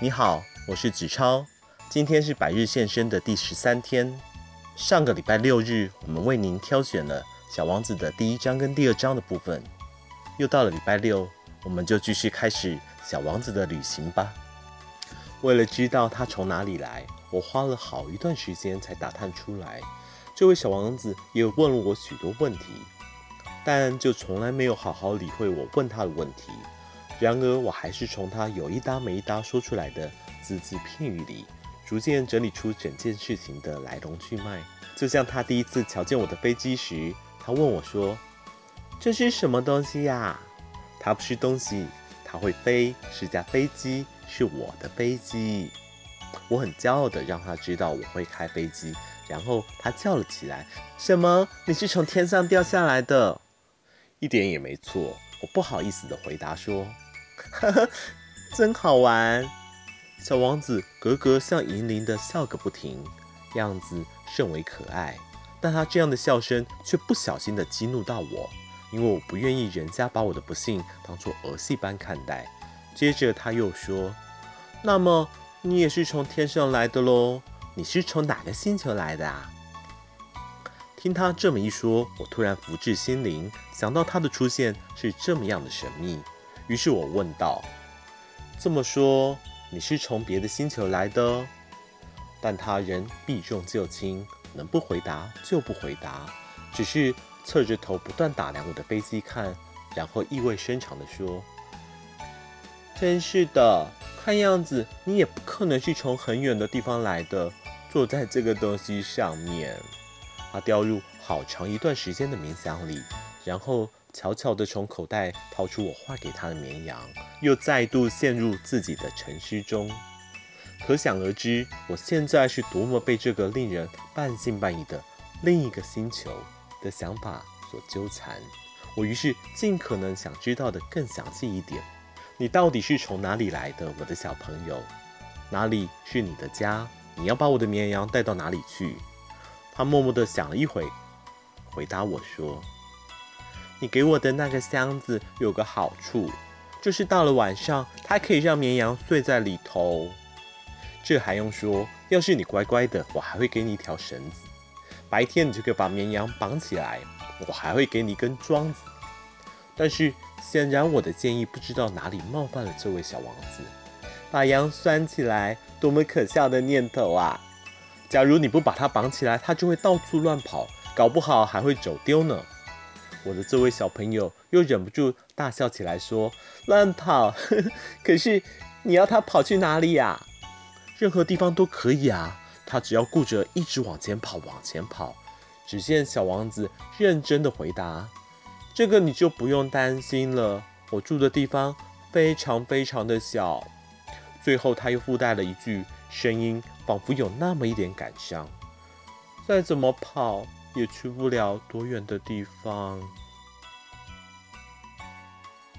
你好，我是子超。今天是百日献身的第十三天。上个礼拜六日，我们为您挑选了《小王子》的第一章跟第二章的部分。又到了礼拜六，我们就继续开始小王子的旅行吧。为了知道他从哪里来，我花了好一段时间才打探出来。这位小王子也问了我许多问题，但就从来没有好好理会我问他的问题。然而，我还是从他有一搭没一搭说出来的字字片语里，逐渐整理出整件事情的来龙去脉。就像他第一次瞧见我的飞机时，他问我说：“这是什么东西呀？”它不是东西，它会飞，是架飞机，是我的飞机。我很骄傲的让他知道我会开飞机，然后他叫了起来：“什么？你是从天上掉下来的？”一点也没错，我不好意思的回答说。呵呵，真好玩！小王子咯咯笑盈盈的笑个不停，样子甚为可爱。但他这样的笑声却不小心的激怒到我，因为我不愿意人家把我的不幸当作儿戏般看待。接着他又说：“那么你也是从天上来的喽？你是从哪个星球来的啊？”听他这么一说，我突然福至心灵，想到他的出现是这么样的神秘。于是我问道：“这么说，你是从别的星球来的？”但他仍避重就轻，能不回答就不回答，只是侧着头不断打量我的飞机看，然后意味深长地说：“真是的，看样子你也不可能是从很远的地方来的，坐在这个东西上面。”他掉入好长一段时间的冥想里，然后。悄悄地从口袋掏出我画给他的绵羊，又再度陷入自己的沉思中。可想而知，我现在是多么被这个令人半信半疑的另一个星球的想法所纠缠。我于是尽可能想知道的更详细一点：你到底是从哪里来的，我的小朋友？哪里是你的家？你要把我的绵羊带到哪里去？他默默地想了一会，回答我说。你给我的那个箱子有个好处，就是到了晚上，它可以让绵羊睡在里头。这还用说？要是你乖乖的，我还会给你一条绳子。白天你就可以把绵羊绑起来，我还会给你一根桩子。但是显然我的建议不知道哪里冒犯了这位小王子。把羊拴起来，多么可笑的念头啊！假如你不把它绑起来，它就会到处乱跑，搞不好还会走丢呢。我的这位小朋友又忍不住大笑起来，说：“乱跑，呵呵，可是你要他跑去哪里呀？任何地方都可以啊，他只要顾着一直往前跑，往前跑。”只见小王子认真的回答：“这个你就不用担心了，我住的地方非常非常的小。”最后他又附带了一句，声音仿佛有那么一点感伤：“再怎么跑。”也去不了多远的地方。